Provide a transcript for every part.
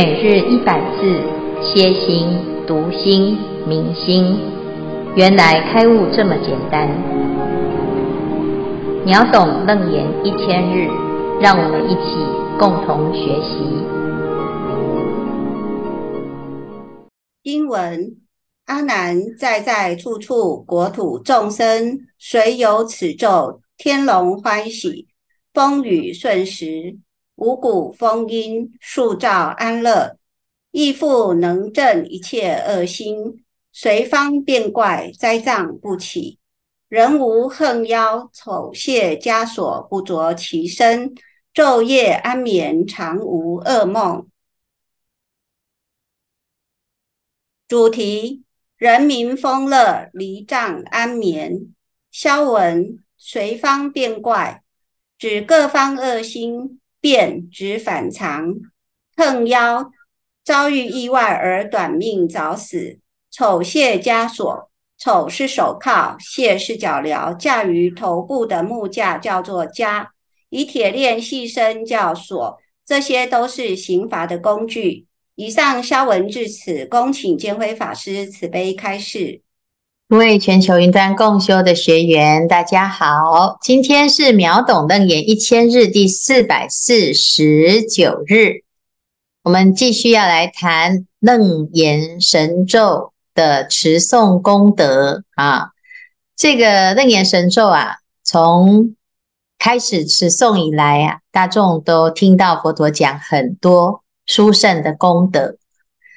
每日一百字，歇心、读心、明心，原来开悟这么简单。秒懂楞严一千日，让我们一起共同学习。经文：阿难在在处处，国土众生，随有此咒，天龙欢喜，风雨顺时。五谷丰殷，数兆安乐，亦复能正一切恶心，随方变怪，灾障不起。人无横夭，丑亵枷锁不着其身，昼夜安眠，常无噩梦。主题：人民丰乐，离障安眠。消文：随方变怪，指各方恶心。变指反常，横腰遭遇意外而短命早死。丑卸枷锁，丑是手铐，卸是脚镣，架于头部的木架叫做枷，以铁链系身叫锁，这些都是刑罚的工具。以上消文至此，恭请监辉法师慈悲开示。各位全球云端共修的学员，大家好！今天是秒懂楞严一千日第四百四十九日，我们继续要来谈楞严神咒的持诵功德啊。这个楞严神咒啊，从开始持诵以来啊，大众都听到佛陀讲很多殊胜的功德，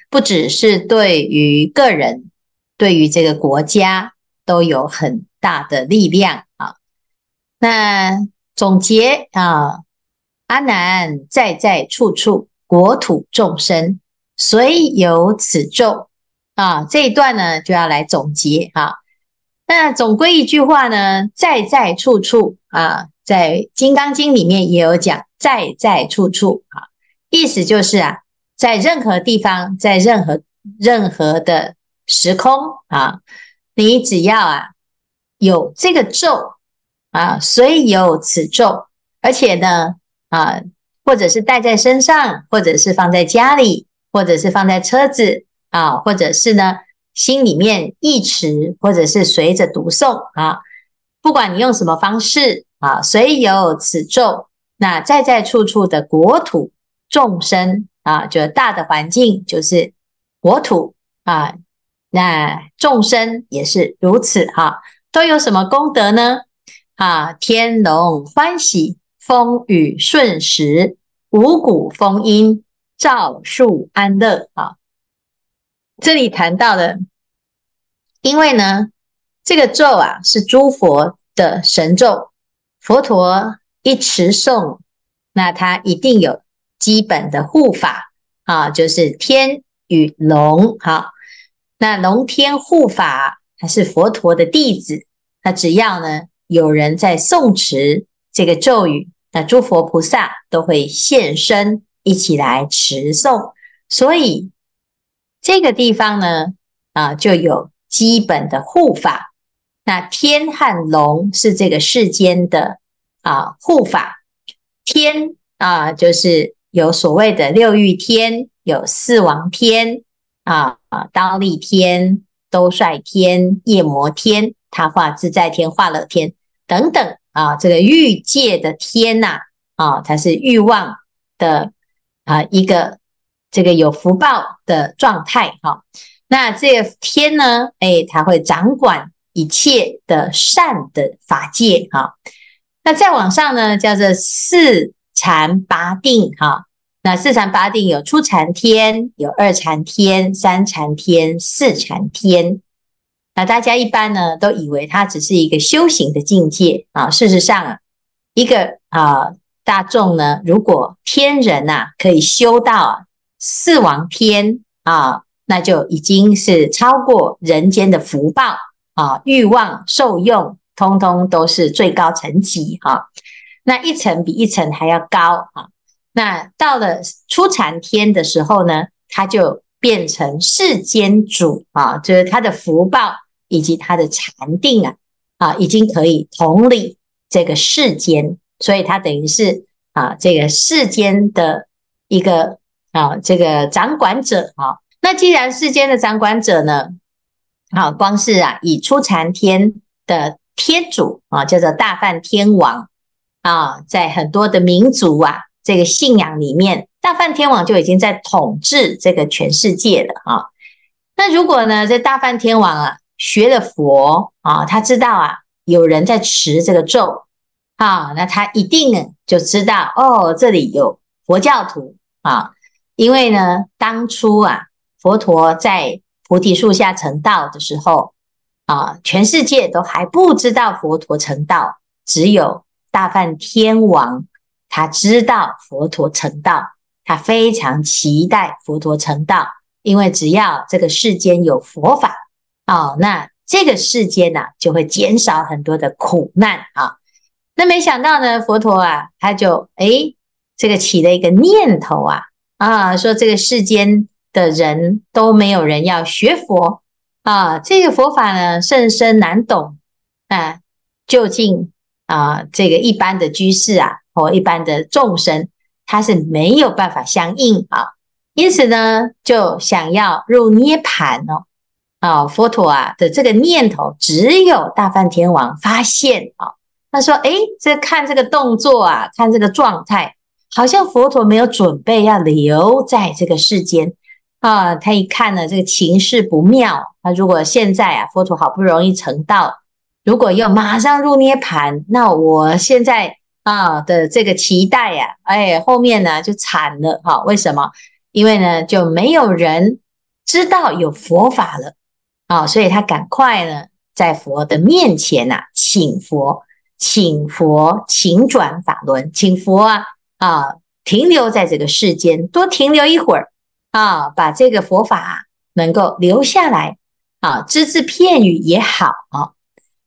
不只是对于个人。对于这个国家都有很大的力量啊。那总结啊，阿难在在处处，国土众生，随有此咒啊。这一段呢就要来总结啊。那总归一句话呢，在在处处啊，在《金刚经》里面也有讲，在在处处啊，意思就是啊，在任何地方，在任何任何的。时空啊，你只要啊有这个咒啊，随有此咒，而且呢啊，或者是带在身上，或者是放在家里，或者是放在车子啊，或者是呢心里面忆持，或者是随着读诵啊，不管你用什么方式啊，随有此咒，那在在处处的国土众生啊，就大的环境就是国土啊。那众生也是如此哈，都有什么功德呢？啊，天龙欢喜，风雨顺时，五谷丰殷，兆树安乐啊。这里谈到的，因为呢，这个咒啊是诸佛的神咒，佛陀一持诵，那他一定有基本的护法啊，就是天与龙哈。那龙天护法还是佛陀的弟子，那只要呢有人在诵持这个咒语，那诸佛菩萨都会现身一起来持诵，所以这个地方呢啊就有基本的护法。那天和龙是这个世间的啊护法，天啊就是有所谓的六欲天，有四王天。啊啊！忉利天、兜率天、夜摩天、他化自在天、化乐天等等啊，这个欲界的天呐啊，它是欲望的啊一个这个有福报的状态哈、那这个天呢，哎，它会掌管一切的善的法界哈、啊。那再往上呢，叫做四禅八定哈。那四禅八定有初禅天，有二禅天，三禅天，四禅天。那大家一般呢都以为它只是一个修行的境界啊。事实上啊，一个啊大众呢，如果天人呐、啊、可以修到四王天啊，那就已经是超过人间的福报啊，欲望受用通通都是最高层级哈、啊。那一层比一层还要高啊。那到了初禅天的时候呢，他就变成世间主啊，就是他的福报以及他的禅定啊，啊，已经可以统领这个世间，所以他等于是啊，这个世间的一个啊，这个掌管者啊。那既然世间的掌管者呢，啊，光是啊，以初禅天的天主啊，叫做大梵天王啊，在很多的民族啊，这个信仰里面，大梵天王就已经在统治这个全世界了啊。那如果呢，这大梵天王啊，学了佛啊，他知道啊，有人在持这个咒啊，那他一定呢就知道哦，这里有佛教徒啊，因为呢，当初啊，佛陀在菩提树下成道的时候啊，全世界都还不知道佛陀成道，只有大梵天王他知道佛陀成道，他非常期待佛陀成道，因为只要这个世间有佛法啊，那这个世间呐就会减少很多的苦难啊。那没想到呢，佛陀啊，他就诶这个起了一个念头啊啊，说这个世间。的人都没有人要学佛啊，这个佛法呢甚深难懂啊，究竟啊这个一般的居士啊或一般的众生，他是没有办法相应啊，因此呢就想要入涅槃哦啊，佛陀啊的这个念头只有大梵天王发现啊，他说诶，这看这个动作啊，看这个状态，好像佛陀没有准备要留在这个世间。啊，他一看呢，这个情势不妙。那如果现在啊，佛陀好不容易成道，如果要马上入涅槃，那我现在啊的这个期待呀，哎，后面呢就惨了哈。为什么？因为呢就没有人知道有佛法了啊，所以他赶快呢在佛的面前呐，请佛，请佛，请转法轮，请佛啊啊停留在这个世间，多停留一会儿。啊，把这个佛法能够留下来啊，只字片语也好啊。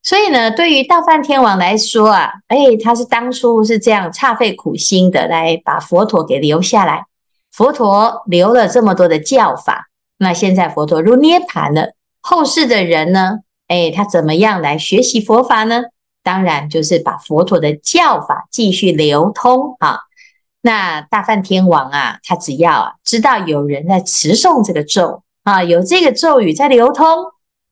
所以呢，对于大梵天王来说啊，哎，他是当初是这样煞费苦心的来把佛陀给留下来。佛陀留了这么多的教法，那现在佛陀入涅盘了，后世的人呢，哎，他怎么样来学习佛法呢？当然就是把佛陀的教法继续流通啊。那大梵天王啊，他只要知道有人在持诵这个咒啊，有这个咒语在流通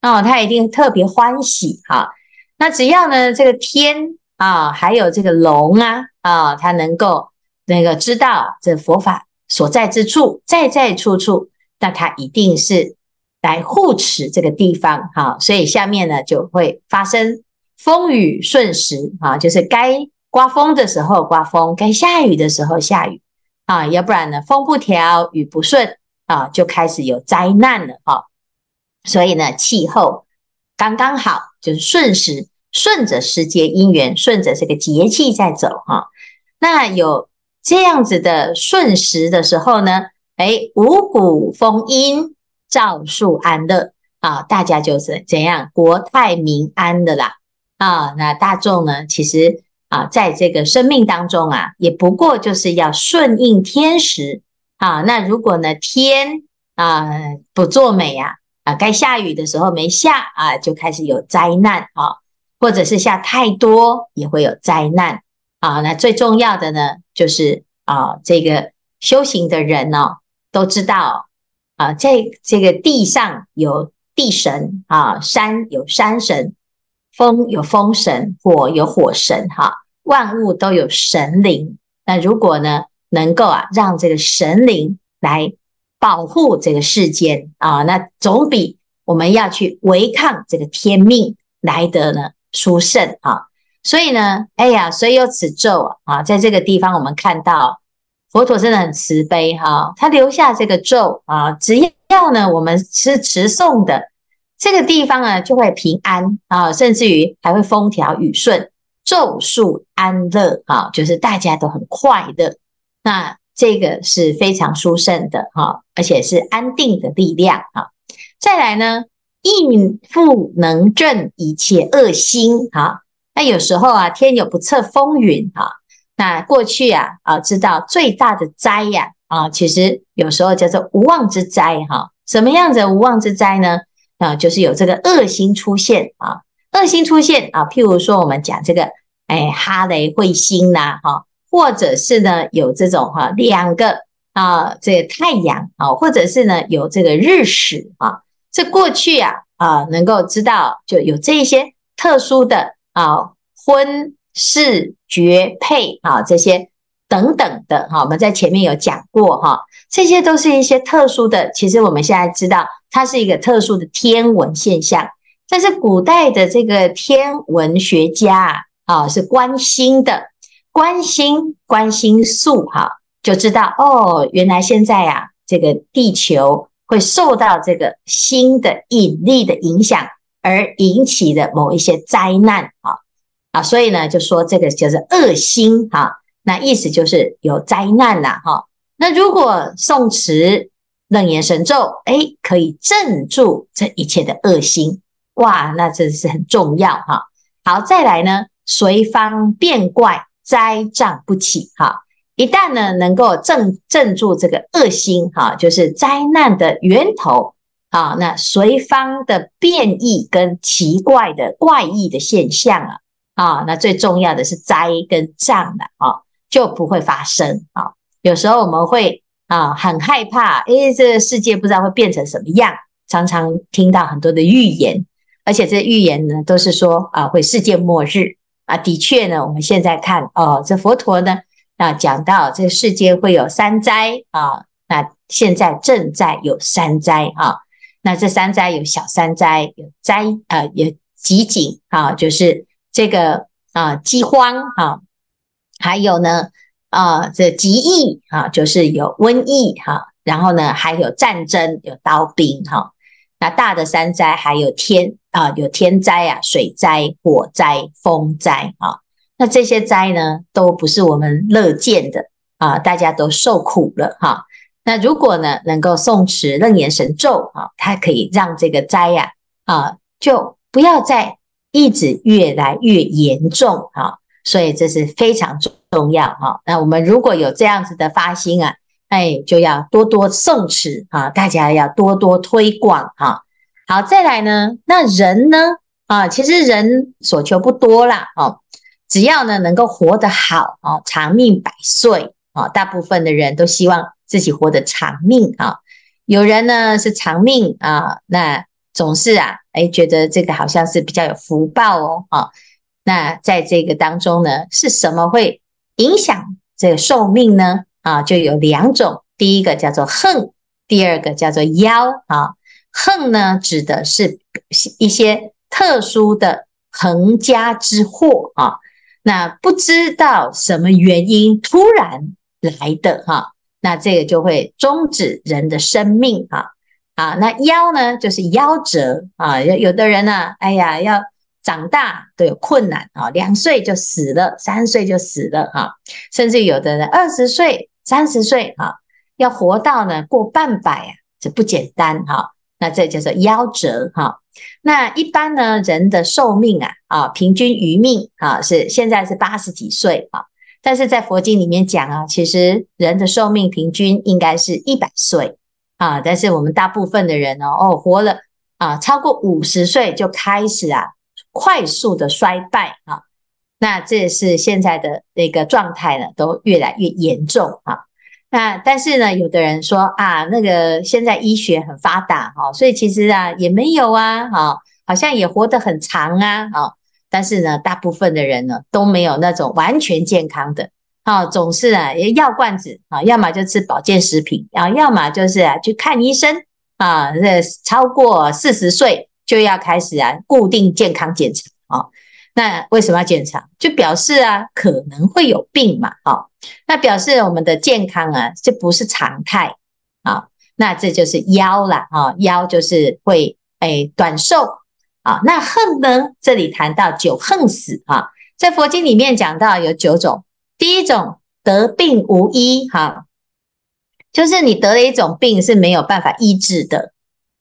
啊，他一定特别欢喜哈。那只要呢这个天啊，还有这个龙啊啊，他能够那个知道这佛法所在之处，在在处处，那他一定是来护持这个地方哈。所以下面呢就会发生风雨顺时啊，就是该。刮风的时候刮风，该下雨的时候下雨啊，要不然呢，风不调雨不顺啊，就开始有灾难了哈。所以呢，气候刚刚好，就是顺时，顺着世界因缘，顺着这个节气在走哈。那有这样子的顺时的时候呢，诶，五谷丰殷，兆树安乐啊，大家就是怎样国泰民安的啦啊。那大众呢，其实。啊，在这个生命当中啊，也不过就是要顺应天时啊。那如果呢，天啊不作美呀，啊，该下雨的时候没下啊，就开始有灾难啊，或者是下太多也会有灾难啊。那最重要的呢，就是啊，这个修行的人呢，哦，都知道啊，在这个地上有地神啊，山有山神，风有风神，火有火神，哈。万物都有神灵，那如果呢，能够啊，让这个神灵来保护这个世间啊，那总比我们要去违抗这个天命来得呢殊胜啊。所以呢，哎呀，所以有此咒啊，在这个地方我们看到佛陀真的很慈悲哈，他留下这个咒啊，只要呢我们是持诵的，这个地方呢就会平安啊，甚至于还会风调雨顺。咒树安乐啊，就是大家都很快乐，那这个是非常殊胜的哈，而且是安定的力量啊。再来呢，应复能正一切恶心哈。那有时候啊，天有不测风云哈。那过去啊啊，知道最大的灾呀啊，其实有时候叫做无妄之灾哈。什么样子的无妄之灾呢？啊，就是有这个恶心出现啊。恶心出现啊，譬如说我们讲这个，哎，哈雷彗星呐，哈，或者是呢有这种哈两个啊，这太阳啊，或者是呢有这个日食啊，这过去啊啊能够知道就有这一些特殊的啊婚事绝配啊这些等等的哈，我们在前面有讲过哈，这些都是一些特殊的。其实我们现在知道它是一个特殊的天文现象，但是古代的这个天文学家啊是关心的，观星观星宿哈。就知道哦，原来现在啊，这个地球会受到这个新的引力的影响，而引起的某一些灾难啊啊，所以呢，就说这个就是恶星哈，那意思就是有灾难了哈。那如果诵持楞严神咒，哎，可以镇住这一切的恶星，哇，那真是很重要哈。好，再来呢，随方变怪，灾障不起哈。一旦呢，能够镇镇住这个恶心哈，就是灾难的源头啊，那随方的变异跟奇怪的怪异的现象啊，啊，那最重要的是灾跟障的啊，就不会发生啊。有时候我们会啊很害怕，诶，这个世界不知道会变成什么样，常常听到很多的预言，而且这预言呢都是说啊会世界末日啊。的确呢，我们现在看哦，这佛陀呢。那讲到这世界会有三灾啊，那现在正在有三灾啊，那这三灾有小三灾，有灾呃有饥馑啊，就是这个啊饥荒啊，还有呢啊这极疫啊，就是有瘟疫哈、啊，然后呢还有战争，有刀兵哈、啊，那大的山灾还有天啊有天灾啊，水灾、火灾、风灾啊。那这些灾呢，都不是我们乐见的啊！大家都受苦了哈。那如果呢，能够诵持楞严神咒啊，它可以让这个灾呀啊，就不要再一直越来越严重啊。所以这是非常重要哈。那我们如果有这样子的发心啊，哎，就要多多送持啊，大家要多多推广哈。好，再来呢，那人呢啊，其实人所求不多啦哦。只要呢能够活得好啊，长命百岁啊，大部分的人都希望自己活得长命啊。有人呢是长命啊，那总是啊，哎，觉得这个好像是比较有福报哦啊。那在这个当中呢，是什么会影响这个寿命呢？啊，就有两种，第一个叫做横，第二个叫做夭啊。横呢指的是一些特殊的横家之祸啊。那不知道什么原因突然来的哈，那这个就会终止人的生命啊啊。那夭呢，就是夭折啊。有有的人呢，哎呀，要长大都有困难啊，两岁就死了，三岁就死了哈，甚至有的人二十岁、三十岁哈，要活到呢过半百啊，这不简单哈。那这叫做夭折哈。那一般呢，人的寿命啊，啊，平均余命啊，是现在是八十几岁啊。但是在佛经里面讲啊，其实人的寿命平均应该是一百岁啊。但是我们大部分的人呢，哦，活了啊，超过五十岁就开始啊，快速的衰败啊。那这是现在的那个状态呢，都越来越严重啊。那但是呢，有的人说啊，那个现在医学很发达哈，所以其实啊也没有啊，哈，好像也活得很长啊，啊，但是呢，大部分的人呢都没有那种完全健康的，啊，总是啊药罐子啊，要么就吃保健食品啊，要么就是啊去看医生啊，这超过四十岁就要开始啊固定健康检查啊。那为什么要检查？就表示啊，可能会有病嘛，哦，那表示我们的健康啊，这不是常态啊，那这就是夭了啊，夭就是会诶短寿啊。那恨呢？这里谈到九恨死啊，在佛经里面讲到有九种，第一种得病无医哈，就是你得了一种病是没有办法医治的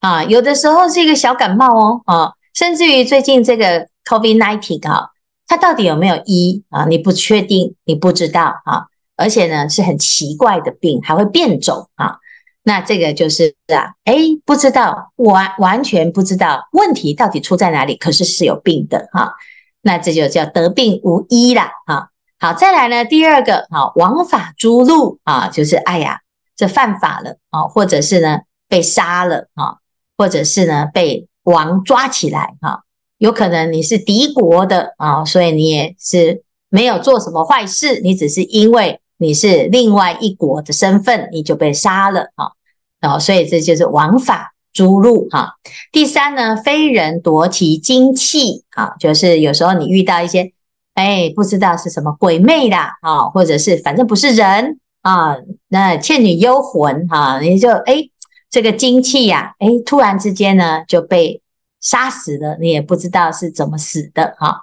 啊，有的时候是一个小感冒哦，啊，甚至于最近这个。Covid nineteen 哈，它到底有没有医啊？你不确定，你不知道啊。而且呢，是很奇怪的病，还会变种啊。那这个就是啊，哎，不知道，完完全不知道问题到底出在哪里。可是是有病的哈。那这就叫得病无医啦。哈，好，再来呢，第二个啊，王法诸路啊，就是哎呀，这犯法了啊，或者是呢被杀了啊，或者是呢被王抓起来哈，有可能你是敌国的啊，所以你也是没有做什么坏事，你只是因为你是另外一国的身份，你就被杀了啊，然后所以这就是王法诛戮哈。第三呢，非人夺其精气啊，就是有时候你遇到一些哎不知道是什么鬼魅的啊，或者是反正不是人啊，那倩女幽魂哈，你就哎。这个精气呀，哎，突然之间呢就被杀死了，你也不知道是怎么死的哈。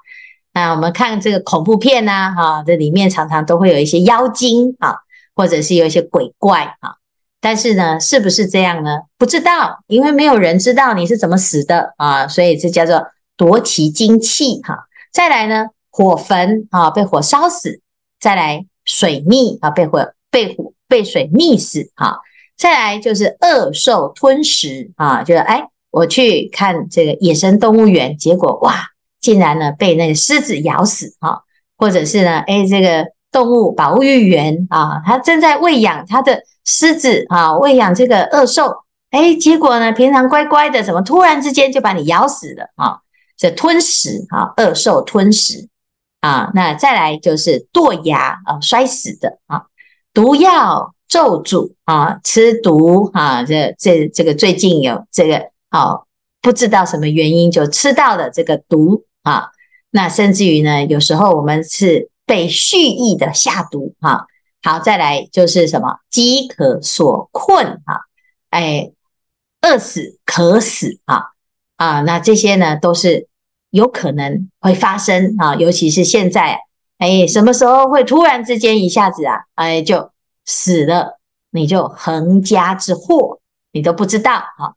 那我们看这个恐怖片呐，哈，这里面常常都会有一些妖精啊，或者是有一些鬼怪啊。但是呢，是不是这样呢？不知道，因为没有人知道你是怎么死的啊，所以这叫做夺其精气哈。再来呢，火焚啊，被火烧死；再来水溺啊，被火被火被水溺死哈。再来就是恶兽吞食啊，就是哎，我去看这个野生动物园，结果哇，竟然呢被那个狮子咬死啊，或者是呢，哎，这个动物保育员啊，他正在喂养他的狮子啊，喂养这个恶兽，哎，结果呢，平常乖乖的，怎么突然之间就把你咬死了啊？这吞食啊，恶兽吞食啊，那再来就是堕崖啊，摔死的啊，毒药。咒诅啊，吃毒啊，这这这个最近有这个好，不知道什么原因就吃到了这个毒啊，那甚至于呢，有时候我们是被蓄意的下毒哈。好，再来就是什么饥渴所困啊，哎，饿死、渴死啊啊，那这些呢都是有可能会发生啊，尤其是现在，哎，什么时候会突然之间一下子啊，哎就。死了，你就横家之祸，你都不知道啊。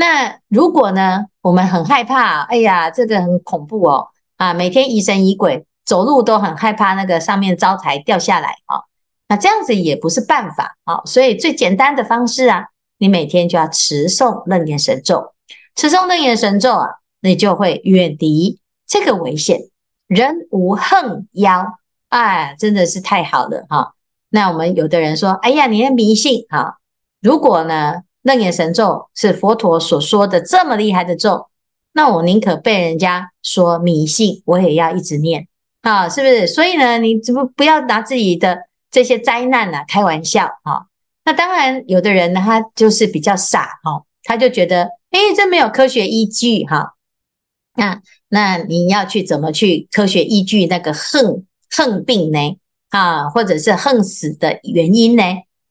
那如果呢，我们很害怕，哎呀，这个很恐怖哦，啊，每天疑神疑鬼，走路都很害怕那个上面招财掉下来啊。那这样子也不是办法啊。所以最简单的方式啊，你每天就要持诵楞严神咒，持诵楞严神咒啊，你就会远离这个危险，人无横妖，哎，真的是太好了哈。那我们有的人说：“哎呀，你的迷信哈！如果呢，楞严神咒是佛陀所说的这么厉害的咒，那我宁可被人家说迷信，我也要一直念啊，是不是？所以呢，你怎么不要拿自己的这些灾难呢开玩笑啊？那当然，有的人呢，他就是比较傻哈，他就觉得，诶，这没有科学依据哈。那那你要去怎么去科学依据那个恨恨病呢？”啊，或者是恨死的原因呢？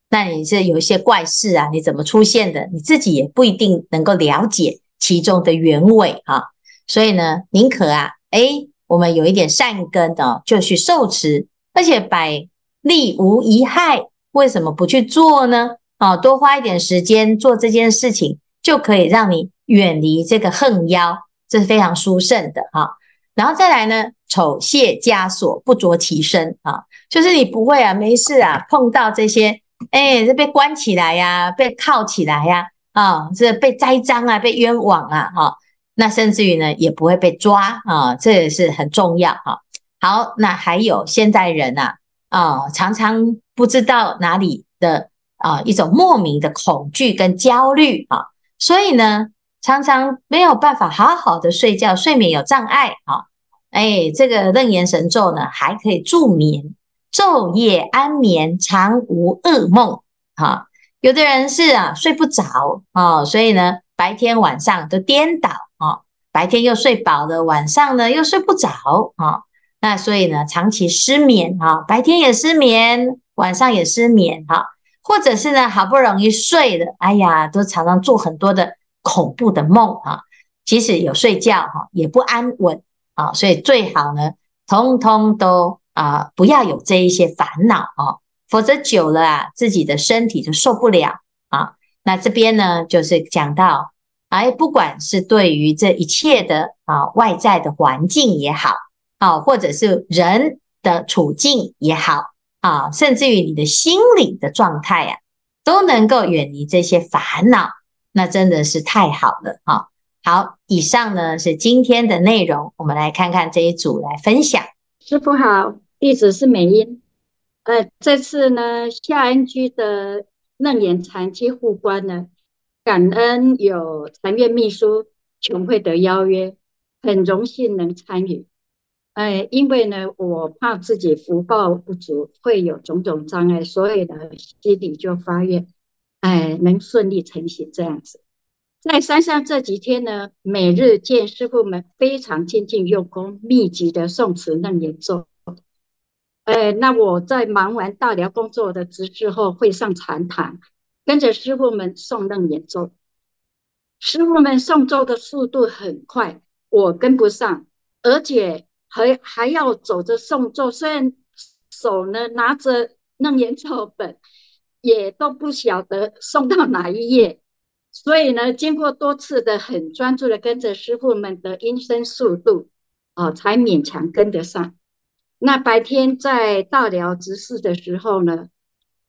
那你是有一些怪事啊？你怎么出现的？你自己也不一定能够了解其中的原委啊。所以呢，宁可啊，诶，我们有一点善根哦，就去受持，而且百利无一害，为什么不去做呢？啊，多花一点时间做这件事情，就可以让你远离这个横妖，这是非常殊胜的哈。然后再来呢，丑卸枷锁不着其身啊，就是你不会啊，没事啊，碰到这些，哎，这被关起来呀、被铐起来呀、啊，啊，这被栽赃啊，被冤枉啊，哈，那甚至于呢，也不会被抓啊，这也是很重要哈。好，那还有现代人呐，啊，常常不知道哪里的啊一种莫名的恐惧跟焦虑啊，所以呢，常常没有办法好好的睡觉，睡眠有障碍啊。哎，这个楞严神咒呢，还可以助眠，昼夜安眠，常无噩梦。哈，有的人是啊，睡不着啊，所以呢，白天晚上都颠倒啊，白天又睡饱了，晚上呢又睡不着啊，那所以呢，长期失眠啊，白天也失眠，晚上也失眠哈，或者是呢，好不容易睡了，哎呀，都常常做很多的恐怖的梦啊，即使有睡觉哈，也不安稳。啊，所以最好呢，通通都啊不要有这一些烦恼哦，否则久了啊，自己的身体就受不了啊。那这边呢，就是讲到，哎，不管是对于这一切的啊外在的环境也好，啊，或者是人的处境也好，啊，甚至于你的心理的状态啊，都能够远离这些烦恼，那真的是太好了啊。好，以上呢是今天的内容，我们来看看这一组来分享。师傅好，弟子是美英。呃，这次呢，夏安居的楞严禅七护关呢，感恩有禅院秘书琼慧的邀约，很荣幸能参与。哎，因为呢，我怕自己福报不足，会有种种障碍，所以呢，心里就发愿，哎，能顺利成行这样子。在山上这几天呢，每日见师父们非常精进用功，密集的诵持楞严咒。呃，那我在忙完大寮工作的职之后，会上禅堂，跟着师傅们诵楞严咒。师傅们诵咒的速度很快，我跟不上，而且还还要走着诵咒，虽然手呢拿着楞严咒本，也都不晓得诵到哪一页。所以呢，经过多次的很专注的跟着师傅们的音声速度，啊、才勉强跟得上。那白天在大寮执事的时候呢，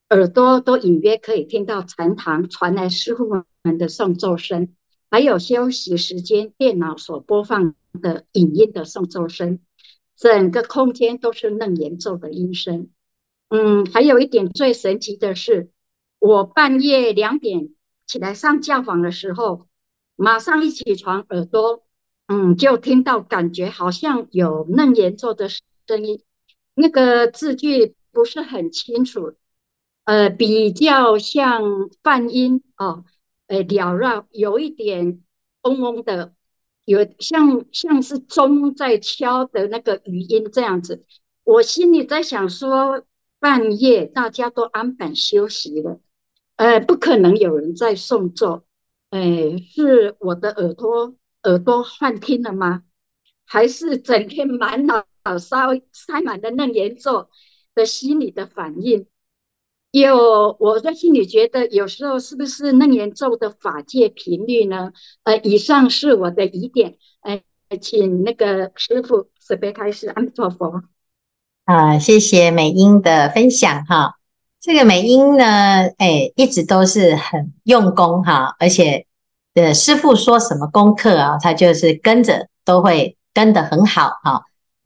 耳朵都隐约可以听到禅堂传来师傅们的诵咒声，还有休息时间电脑所播放的影音的诵咒声，整个空间都是楞严咒的音声。嗯，还有一点最神奇的是，我半夜两点。起来上教坊的时候，马上一起床，耳朵嗯就听到，感觉好像有楞严咒的声音，那个字句不是很清楚，呃，比较像泛音哦，呃，缭绕，有一点嗡嗡的，有像像是钟在敲的那个语音这样子。我心里在想说，半夜大家都安板休息了。呃，不可能有人在送咒，呃，是我的耳朵耳朵幻听了吗？还是整天满脑塞塞满了楞严咒的心理的反应？有，我在心里觉得，有时候是不是楞严咒的法界频率呢？呃，以上是我的疑点，呃，请那个师傅慈悲开示，阿弥陀佛。啊，谢谢美英的分享哈。这个美英呢，哎，一直都是很用功哈，而且的师傅说什么功课啊，他就是跟着都会跟得很好哈。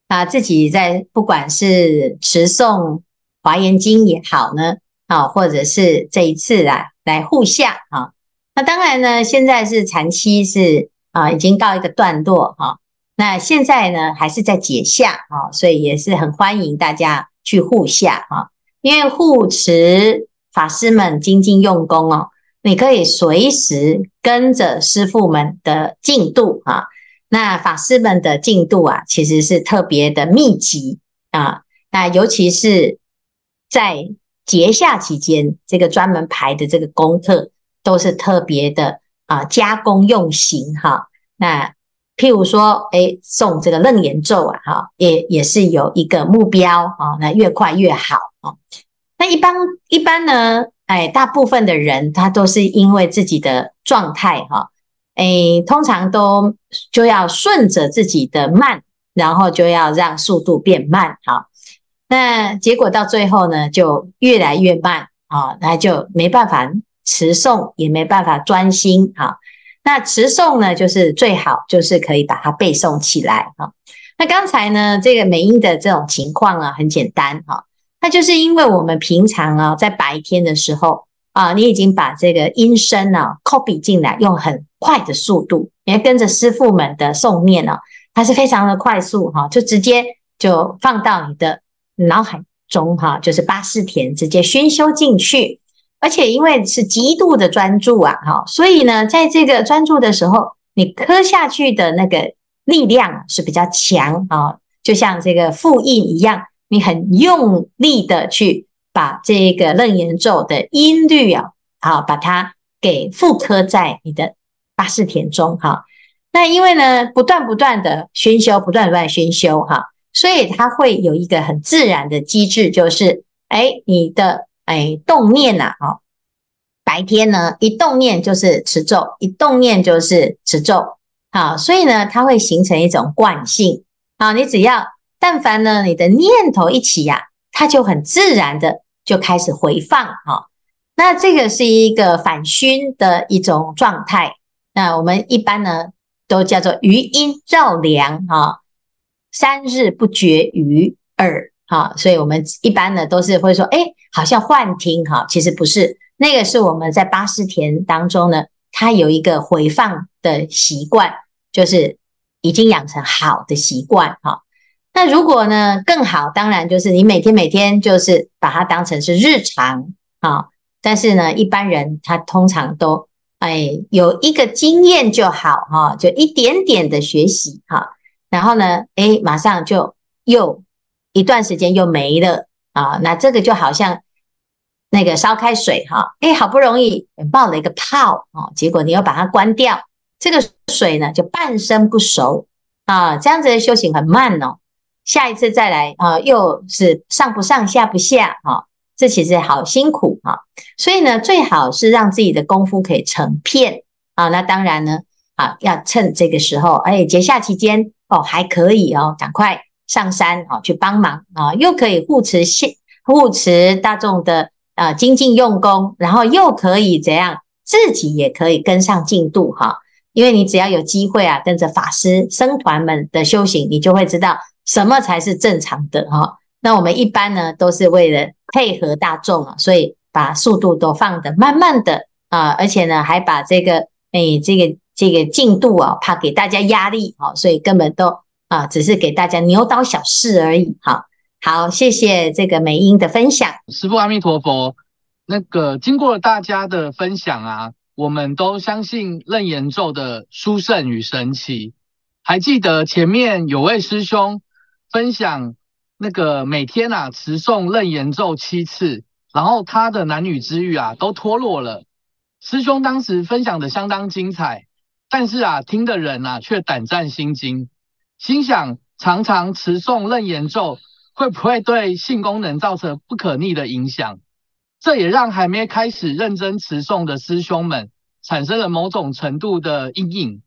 他自己在不管是持诵华严经也好呢，啊，或者是这一次啊来护下啊，那当然呢，现在是禅期是啊已经告一个段落哈，那现在呢还是在解夏啊，所以也是很欢迎大家去护下啊。因为护持法师们精进用功哦，你可以随时跟着师傅们的进度啊。那法师们的进度啊，其实是特别的密集啊。那尤其是在节下期间，这个专门排的这个功课都是特别的啊，加工用心哈。那譬如说，诶，诵这个楞严咒啊，哈，也也是有一个目标啊，那越快越好啊。那一般一般呢，哎，大部分的人他都是因为自己的状态哈，哎，通常都就要顺着自己的慢，然后就要让速度变慢哈。那结果到最后呢，就越来越慢啊，那就没办法持诵，也没办法专心哈。那持诵呢，就是最好就是可以把它背诵起来哈。那刚才呢，这个美英的这种情况啊，很简单哈。那就是因为我们平常啊，在白天的时候啊，你已经把这个音声啊 copy 进来，用很快的速度，你要跟着师父们的诵念啊，它是非常的快速哈，就直接就放到你的脑海中哈，就是八四田直接熏修进去，而且因为是极度的专注啊，哈，所以呢，在这个专注的时候，你磕下去的那个力量是比较强啊，就像这个复印一样。你很用力的去把这个楞严咒的音律啊，好把它给复刻在你的八识田中哈。那因为呢，不断不断的熏修，不断不断熏修哈，所以它会有一个很自然的机制，就是哎，你的哎动念呐，哦，白天呢一动念就是持咒，一动念就是持咒，好，所以呢，它会形成一种惯性，好，你只要。但凡呢，你的念头一起呀、它就很自然的就开始回放哈。那这个是一个反熏的一种状态。那我们一般呢都叫做余音绕梁哈，三日不绝于耳哈。所以我们一般呢都是会说，哎，好像幻听哈，其实不是，那个是我们在八识田当中呢，它有一个回放的习惯，就是已经养成好的习惯哈。那如果呢更好，当然就是你每天每天就是把它当成是日常啊。但是呢，一般人他通常都哎有一个经验就好哈，就一点点的学习哈，然后呢，哎马上就又一段时间又没了啊。那这个就好像那个烧开水哈，哎好不容易冒了一个泡哦，结果你又把它关掉，这个水呢就半生不熟啊，这样子的修行很慢哦。下一次再来啊，又是上不上下不下啊，这其实好辛苦啊。所以呢，最好是让自己的功夫可以成片啊。那当然呢，啊，要趁这个时候，哎，节下期间哦，还可以哦，赶快上山啊，去帮忙啊，又可以护持现护持大众的啊精进用功，然后又可以怎样，自己也可以跟上进度哈。因为你只要有机会啊，跟着法师僧团们的修行，你就会知道。什么才是正常的哈？那我们一般呢，都是为了配合大众啊，所以把速度都放得慢慢的啊，而且呢，还把这个诶、哎，这个这个进度啊，怕给大家压力啊，所以根本都啊，只是给大家牛刀小试而已哈。好，谢谢这个美英的分享。师父阿弥陀佛。那个经过了大家的分享啊，我们都相信楞严咒的殊胜与神奇。还记得前面有位师兄。分享那个每天啊持诵楞严咒七次，然后他的男女之欲啊都脱落了。师兄当时分享的相当精彩，但是啊听的人啊却胆战心惊，心想常常持诵楞严咒会不会对性功能造成不可逆的影响？这也让还没开始认真持诵的师兄们产生了某种程度的阴影。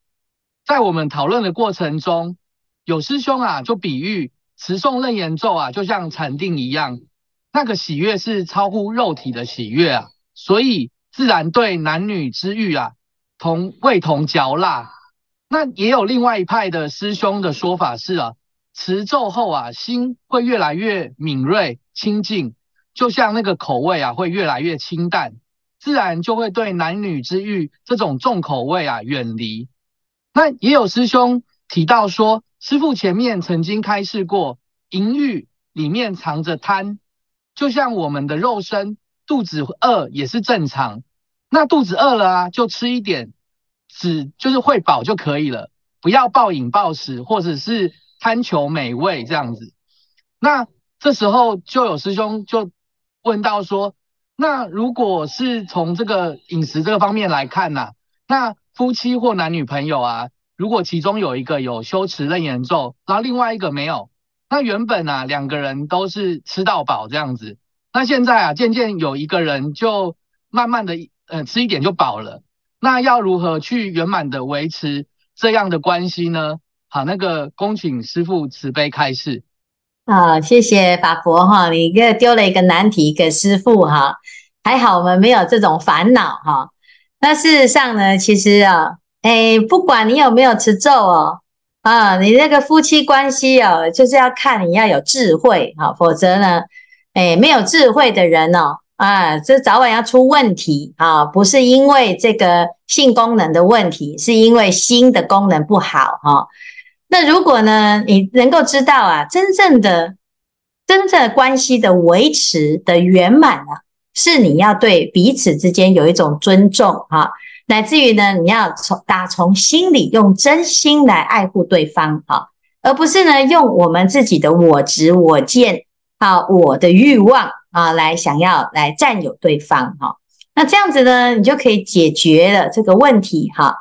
在我们讨论的过程中，有师兄啊就比喻。持诵楞严咒啊，就像禅定一样，那个喜悦是超乎肉体的喜悦啊，所以自然对男女之欲啊，同味同嚼蜡。那也有另外一派的师兄的说法是啊，持咒后啊，心会越来越敏锐清净，就像那个口味啊，会越来越清淡，自然就会对男女之欲这种重口味啊远离。那也有师兄提到说。师父前面曾经开示过，淫欲里面藏着贪，就像我们的肉身，肚子饿也是正常。那肚子饿了啊，就吃一点，只就是会饱就可以了，不要暴饮暴食，或者是贪求美味这样子。那这时候就有师兄就问到说，那如果是从这个饮食这个方面来看呐、啊，那夫妻或男女朋友啊？如果其中有一个有修持楞严咒，然后另外一个没有，那原本啊两个人都是吃到饱这样子，那现在啊渐渐有一个人就慢慢的呃吃一点就饱了，那要如何去圆满的维持这样的关系呢？好，那个恭请师父慈悲开示。啊，谢谢法佛哈，你给丢了一个难题给师父哈，还好我们没有这种烦恼哈。那事实上呢，其实啊。哎，不管你有没有持咒哦，啊，你那个夫妻关系哦，就是要看你要有智慧哈，否则呢，哎，没有智慧的人哦，啊，这早晚要出问题啊，不是因为这个性功能的问题，是因为心的功能不好哈。那如果呢，你能够知道啊，真正的、真正的关系的维持的圆满啊，是你要对彼此之间有一种尊重哈。乃至于呢，你要从打从心里用真心来爱护对方，哈，而不是呢用我们自己的我执、我见啊、我的欲望啊来想要来占有对方，哈。那这样子呢，你就可以解决了这个问题，哈。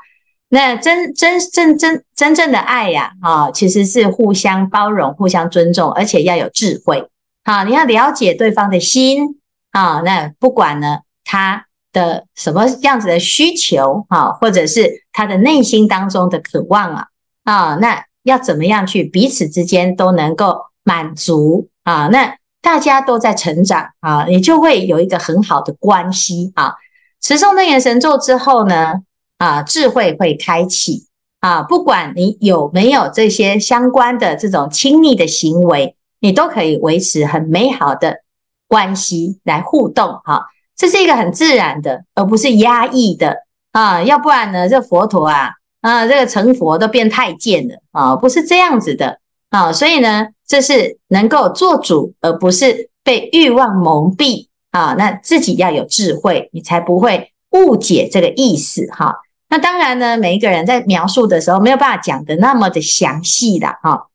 那真真真真真正的爱呀，啊，其实是互相包容、互相尊重，而且要有智慧，好，你要了解对方的心，啊，那不管呢他。的什么样子的需求啊，或者是他的内心当中的渴望啊啊，那要怎么样去彼此之间都能够满足啊？那大家都在成长啊，你就会有一个很好的关系啊。持诵楞严神咒之后呢，啊，智慧会开启啊。不管你有没有这些相关的这种亲密的行为，你都可以维持很美好的关系来互动哈。这是一个很自然的，而不是压抑的啊。要不然呢，这佛陀啊啊，这个成佛都变太监了啊，不是这样子的啊。所以呢，这是能够做主，而不是被欲望蒙蔽啊。那自己要有智慧，你才不会误解这个意思哈。那当然呢，每一个人在描述的时候没有办法讲得那么的详细的哈。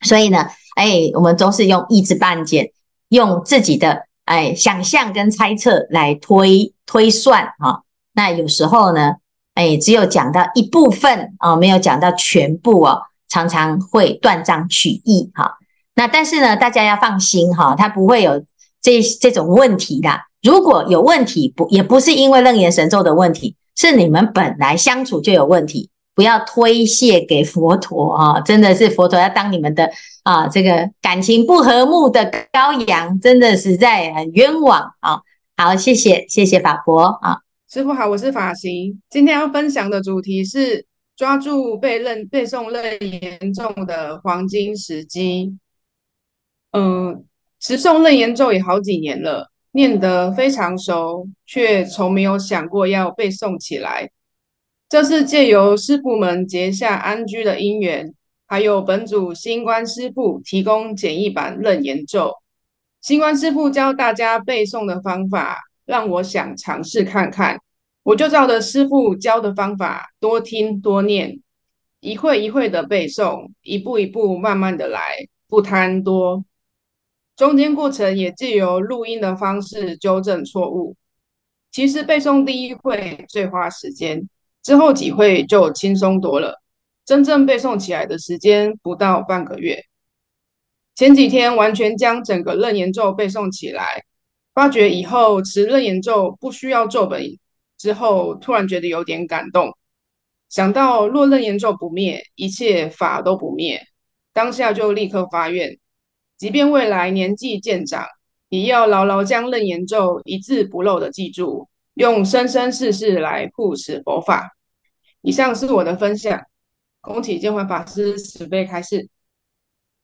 所以呢，哎，我们都是用一知半解，用自己的哎想象跟猜测来推推算哈。那有时候呢，哎，只有讲到一部分啊，没有讲到全部哦，常常会断章取义哈。那但是呢，大家要放心哈，他不会有这这种问题的。如果有问题，不也不是因为楞严神咒的问题。是你们本来相处就有问题，不要推卸给佛陀啊！真的是佛陀要当你们的啊，这个感情不和睦的羔羊，真的实在很冤枉啊！好，谢谢谢谢法婆啊，师傅好，我是法行，今天要分享的主题是抓住背认背诵楞严咒的黄金时机。嗯，持诵楞严咒也好几年了。念得非常熟，却从没有想过要背诵起来。这是借由师傅们结下安居的因缘，还有本组新官师傅提供简易版楞严咒。新官师傅教大家背诵的方法，让我想尝试看看。我就照着师傅教的方法，多听多念，一会一会的背诵，一步一步慢慢的来，不贪多。中间过程也借由录音的方式纠正错误。其实背诵第一会最花时间，之后几会就轻松多了。真正背诵起来的时间不到半个月。前几天完全将整个楞严咒背诵起来，发觉以后持楞严咒不需要咒本，之后突然觉得有点感动。想到若楞严咒不灭，一切法都不灭，当下就立刻发愿。即便未来年纪渐长，也要牢牢将楞严咒一字不漏的记住，用生生世世来护持佛法。以上是我的分享，恭请见辉法师慈悲开示。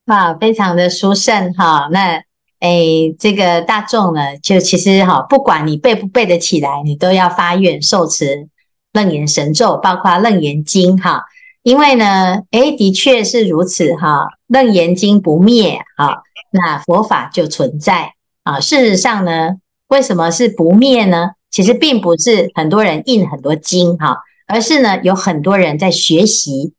啊，非常的殊胜哈。那诶，这个大众呢，就其实哈，不管你背不背得起来，你都要发愿受持楞严神咒，包括楞严经哈。因为呢，诶，的确是如此哈，楞严经不灭哈。那佛法就存在啊！事实上呢，为什么是不灭呢？其实并不是很多人印很多经哈，而是呢有很多人在学习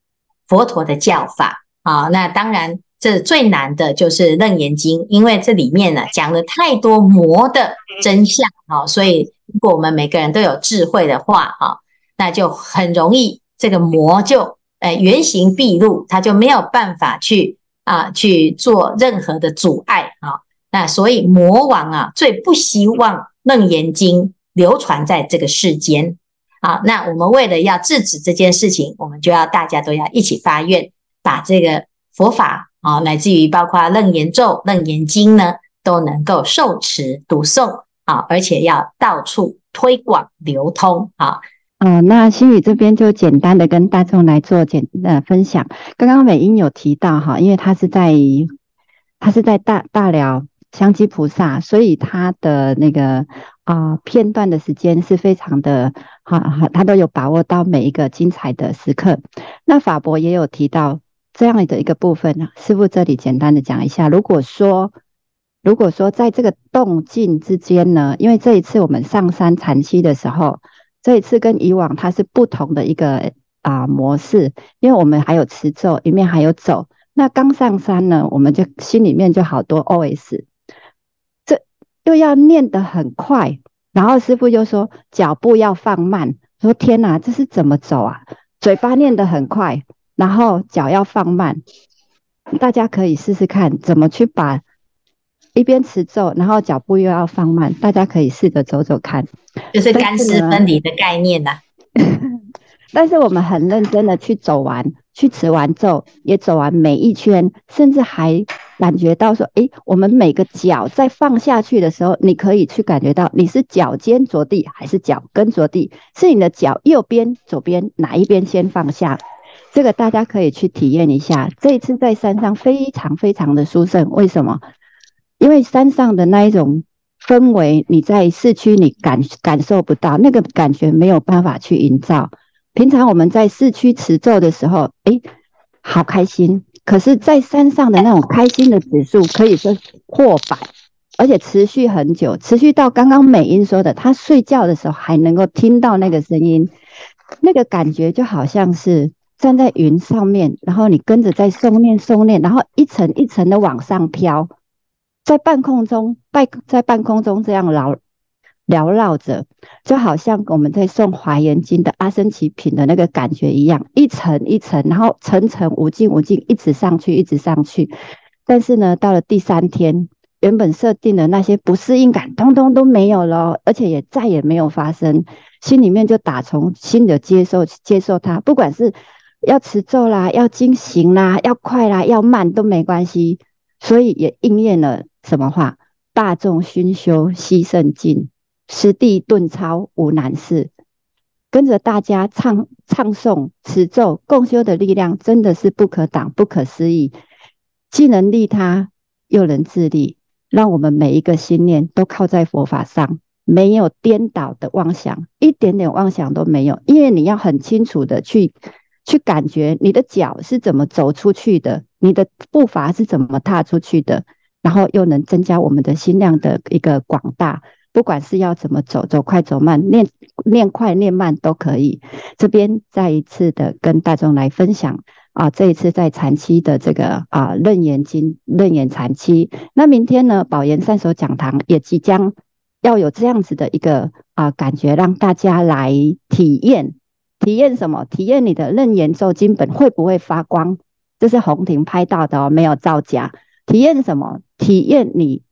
佛陀的教法啊。那当然，这最难的就是《楞严经》，因为这里面呢讲了太多魔的真相啊，所以如果我们每个人都有智慧的话哈，那就很容易这个魔就呃原形毕露，他就没有办法去。啊，去做任何的阻碍啊！那所以魔王啊，最不希望《楞严经》流传在这个世间好。那我们为了要制止这件事情，我们就要大家都要一起发愿，把这个佛法啊，乃至于包括《楞严咒》《楞严经》呢，都能够受持读诵啊，而且要到处推广流通啊。呃，那心语这边就简单的跟大众来做简呃分享。刚刚美英有提到哈，因为他是在他是在大大寮香积菩萨，所以他的那个啊、片段的时间是非常的好，好，他都有把握到每一个精彩的时刻。那法伯也有提到这样的一个部分呢，师傅这里简单的讲一下。如果说如果说在这个动静之间呢，因为这一次我们上山禅期的时候。这一次跟以往它是不同的一个啊、模式，因为我们还有持咒，里面还有走。那刚上山呢，我们就心里面就好多 OS，又要念得很快，然后师傅就说脚步要放慢，说天哪，这是怎么走啊？嘴巴念得很快，然后脚要放慢，大家可以试试看怎么去把。一边持咒，然后脚步又要放慢，大家可以试着走走看，就是干湿分离的概念呐、啊。但是我们很认真的去走完，去持完咒，也走完每一圈，甚至还感觉到说，诶，我们每个脚在放下去的时候，你可以去感觉到你是脚尖着地还是脚跟着地，是你的脚右边、左边哪一边先放下？这个大家可以去体验一下。这一次在山上非常非常的殊胜，为什么？因为山上的那一种氛围你在市区你感感受不到，那个感觉没有办法去营造。平常我们在市区持咒的时候，诶，好开心。可是，在山上的那种开心的指数可以说破百，而且持续很久，持续到刚刚美英说的，他睡觉的时候还能够听到那个声音，那个感觉就好像是站在云上面，然后你跟着在诵念诵念，然后一层一层的往上飘，在半空中，半在半空中这样绕。缭绕着，就好像我们在诵《华严经》的阿僧只品的那个感觉一样，一层一层，然后层层无尽无尽，一直上去，一直上去。但是呢，到了第三天，原本设定的那些不适应感，通通都没有了，而且也再也没有发生。心里面就打从心的接受，接受它，不管是要持咒啦，要经行啦，要快啦，要慢都没关系。所以也应验了什么话？大众熏修悉圣净。实地顿超无难事，跟着大家唱唱诵持咒共修的力量真的是不可挡、不可思议，既能利他，又能自利，让我们每一个心念都靠在佛法上，没有颠倒的妄想，一点点妄想都没有。因为你要很清楚的去去感觉你的脚是怎么走出去的，你的步伐是怎么踏出去的，然后又能增加我们的心量的一个广大。不管是要怎么走，走快走慢，念念快念慢都可以。这边再一次的跟大众来分享啊，这一次在禅期的这个啊楞严经楞严禅期。那明天呢，宝岩善手讲堂也即将要有这样子的一个啊感觉，让大家来体验体验什么？体验你的楞严咒经本会不会发光？这是红婷拍到的哦，没有造假。体验什么？体验你。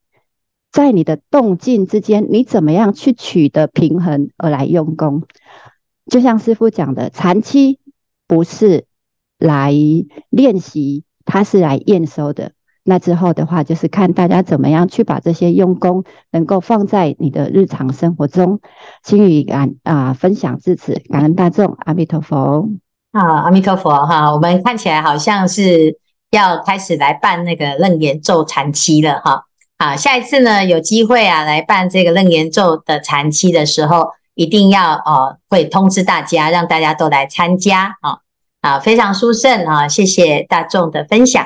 在你的动静之间，你怎么样去取得平衡而来用功？就像师父讲的，禅期不是来练习，它是来验收的。那之后的话，就是看大家怎么样去把这些用功能够放在你的日常生活中。心语感啊，分享至此，感恩大众，阿弥陀佛。好，阿弥陀佛哈，我们看起来好像是要开始来办那个楞严咒禅期了哈。好，下一次呢，有机会啊，来办这个楞严咒的禅期的时候，一定要哦，会通知大家，让大家都来参加啊，啊，非常殊胜啊，谢谢大众的分享。